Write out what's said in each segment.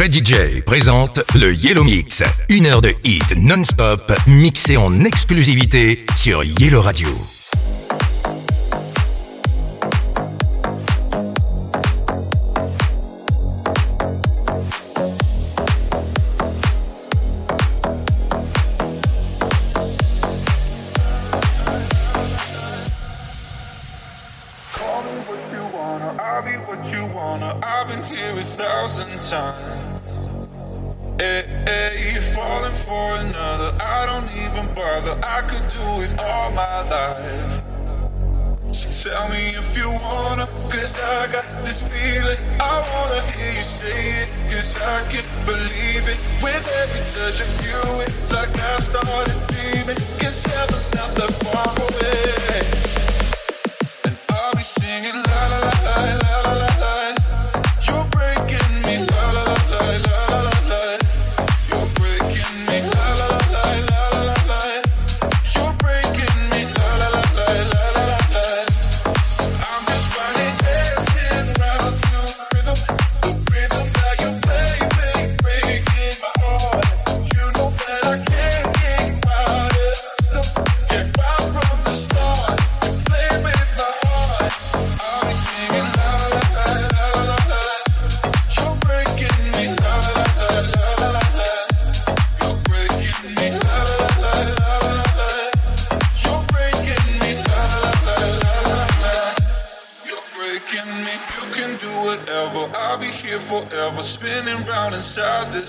Fred DJ présente le Yellow Mix. Une heure de hit non-stop mixée en exclusivité sur Yellow Radio.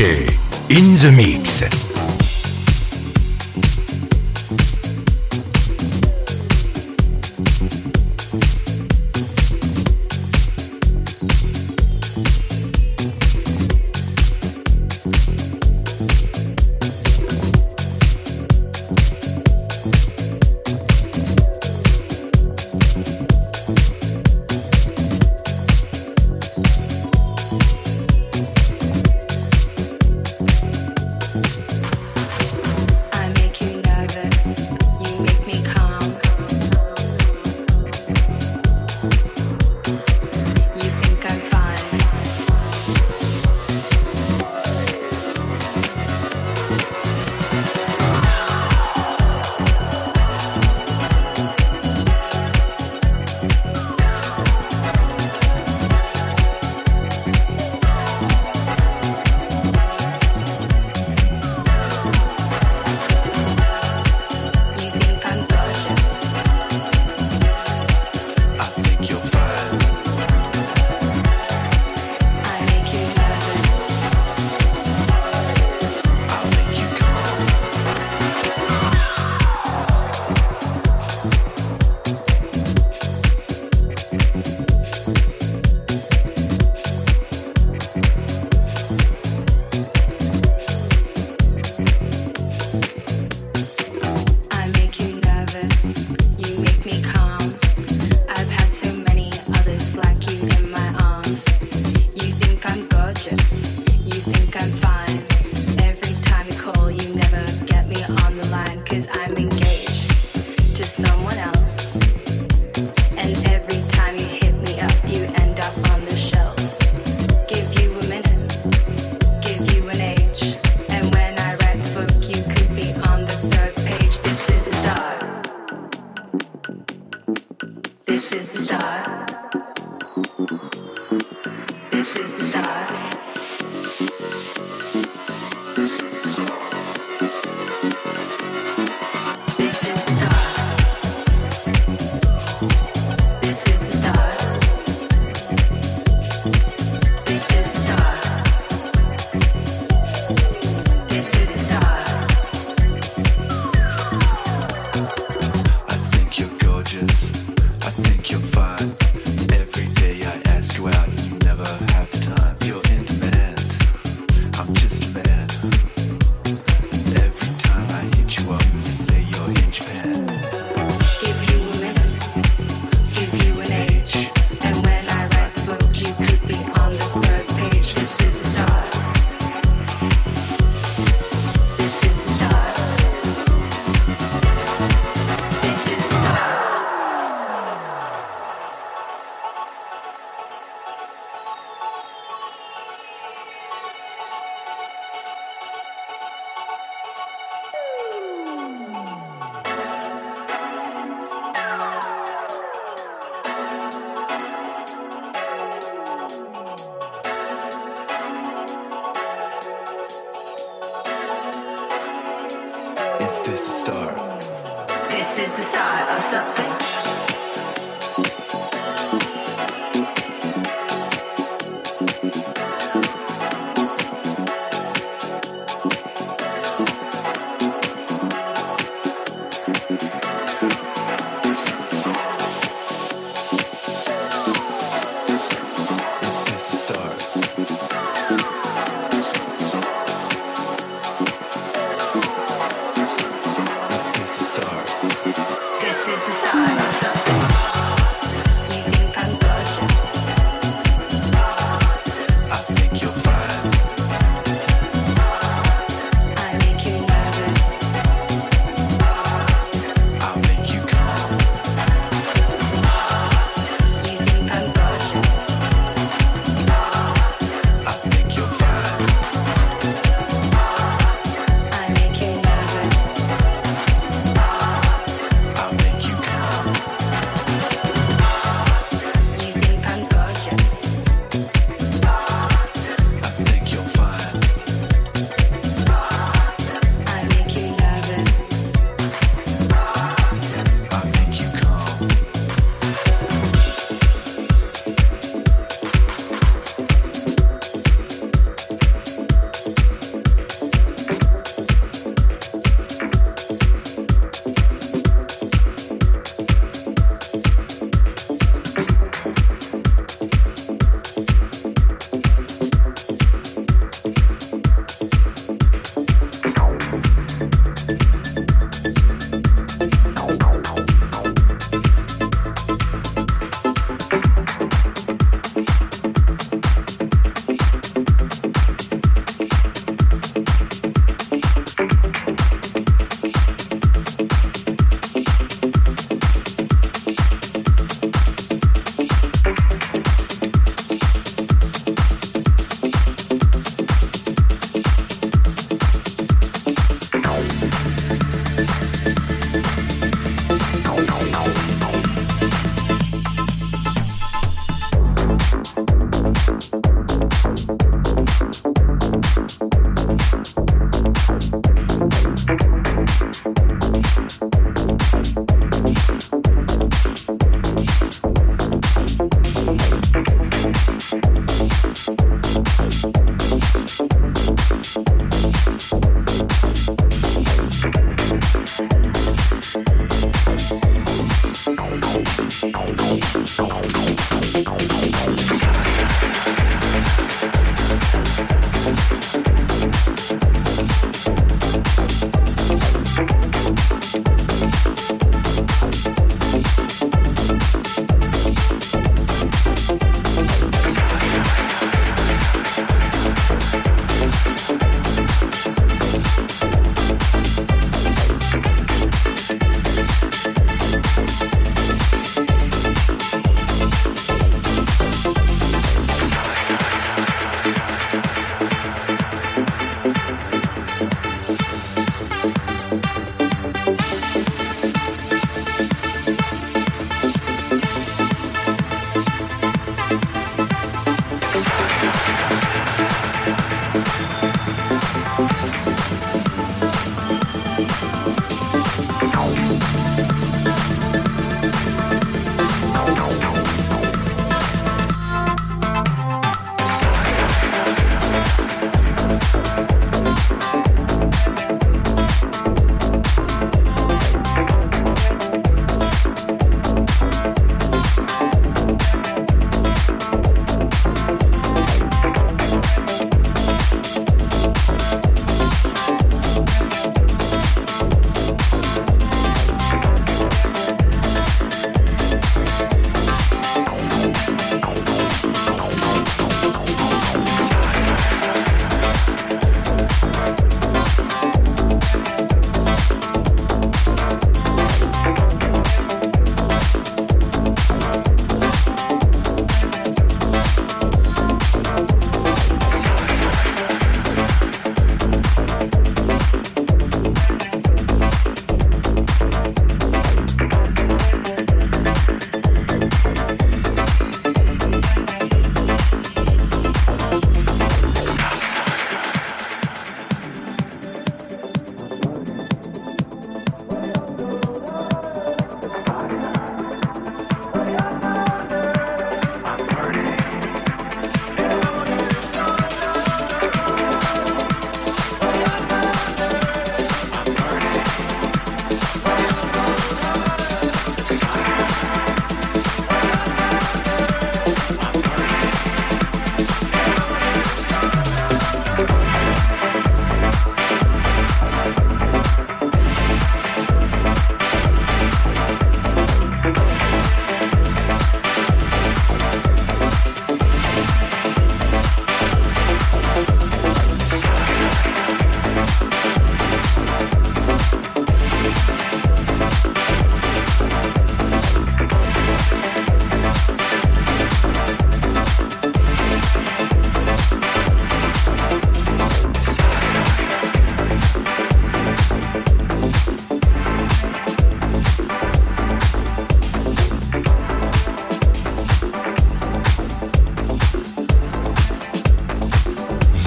In the mix.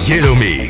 Yellow Mix.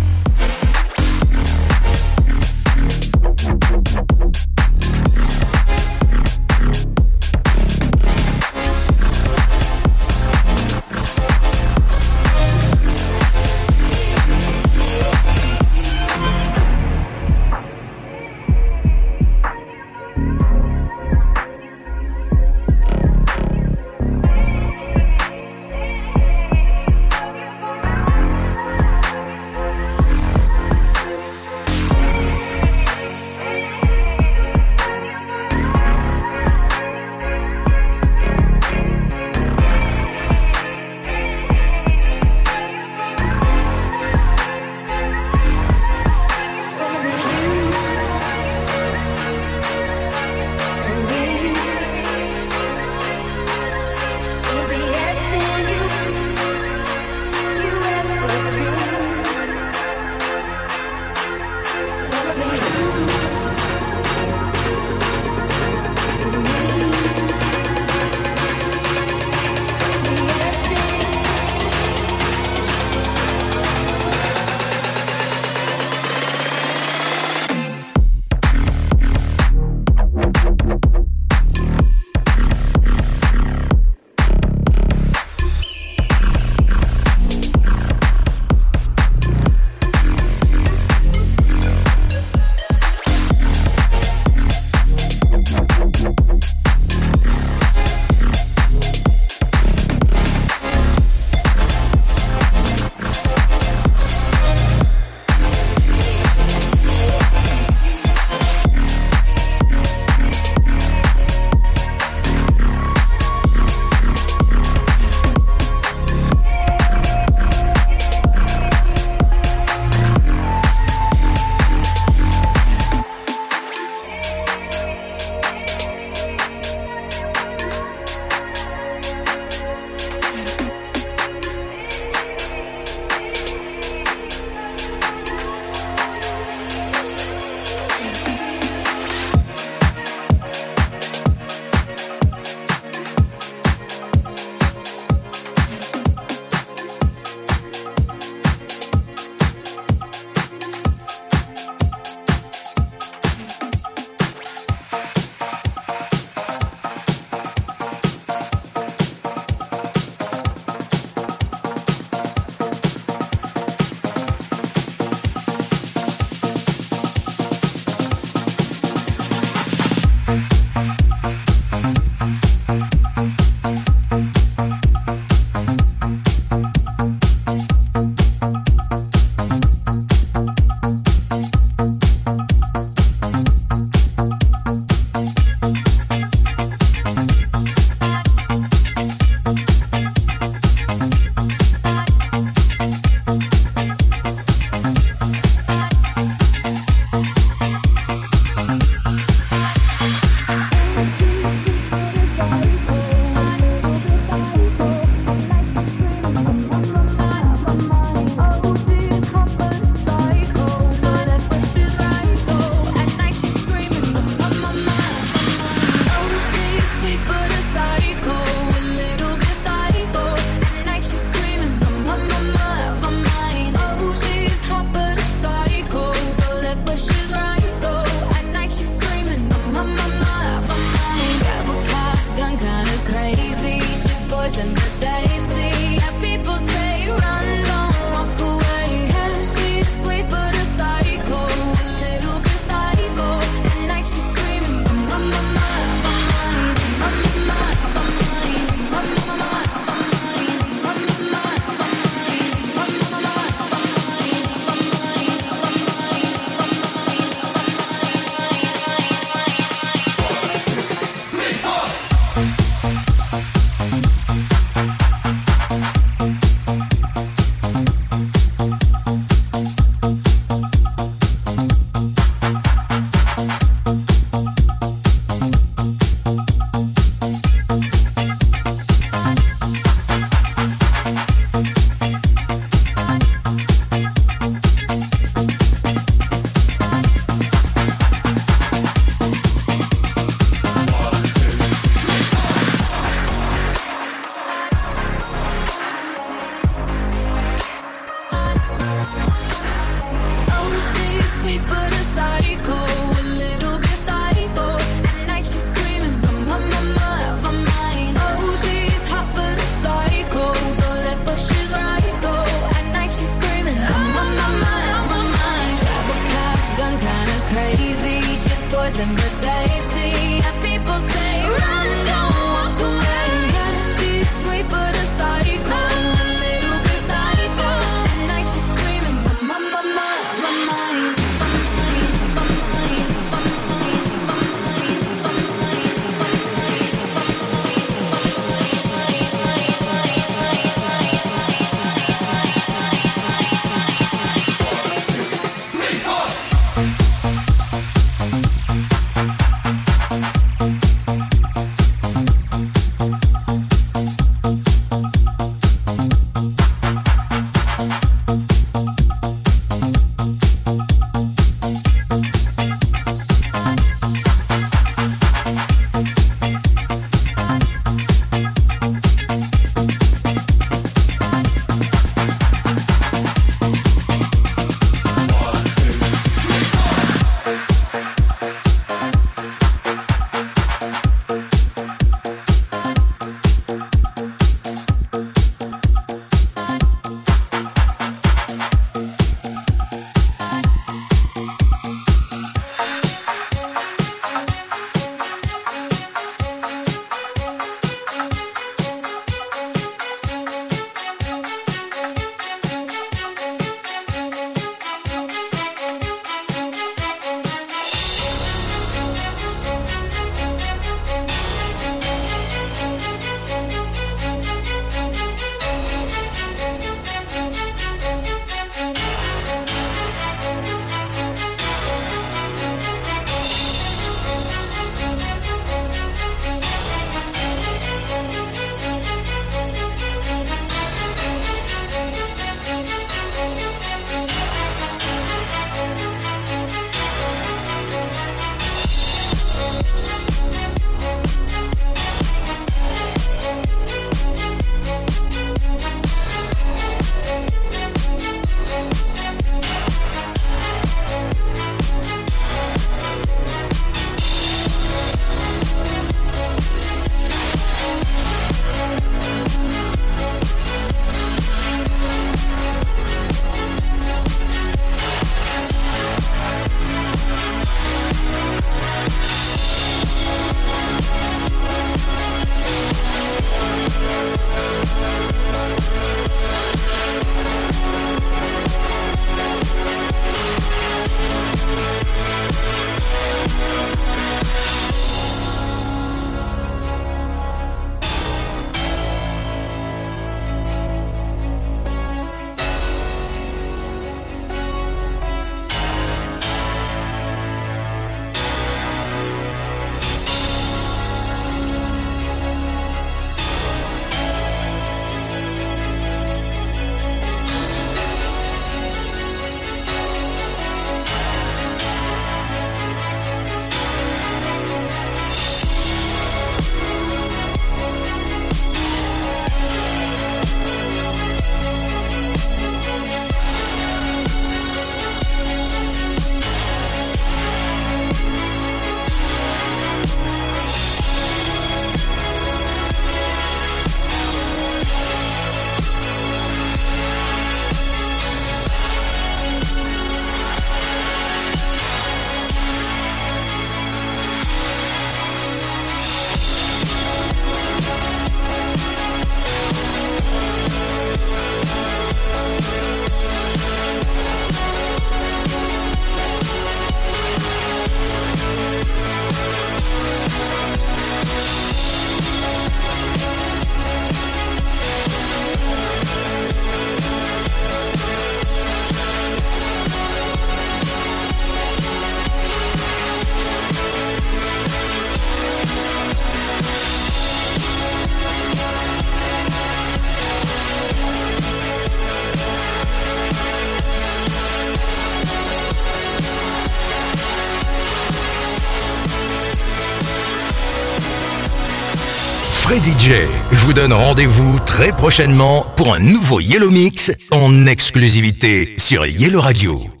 Freddy J, je vous donne rendez-vous très prochainement pour un nouveau Yellow Mix en exclusivité sur Yellow Radio.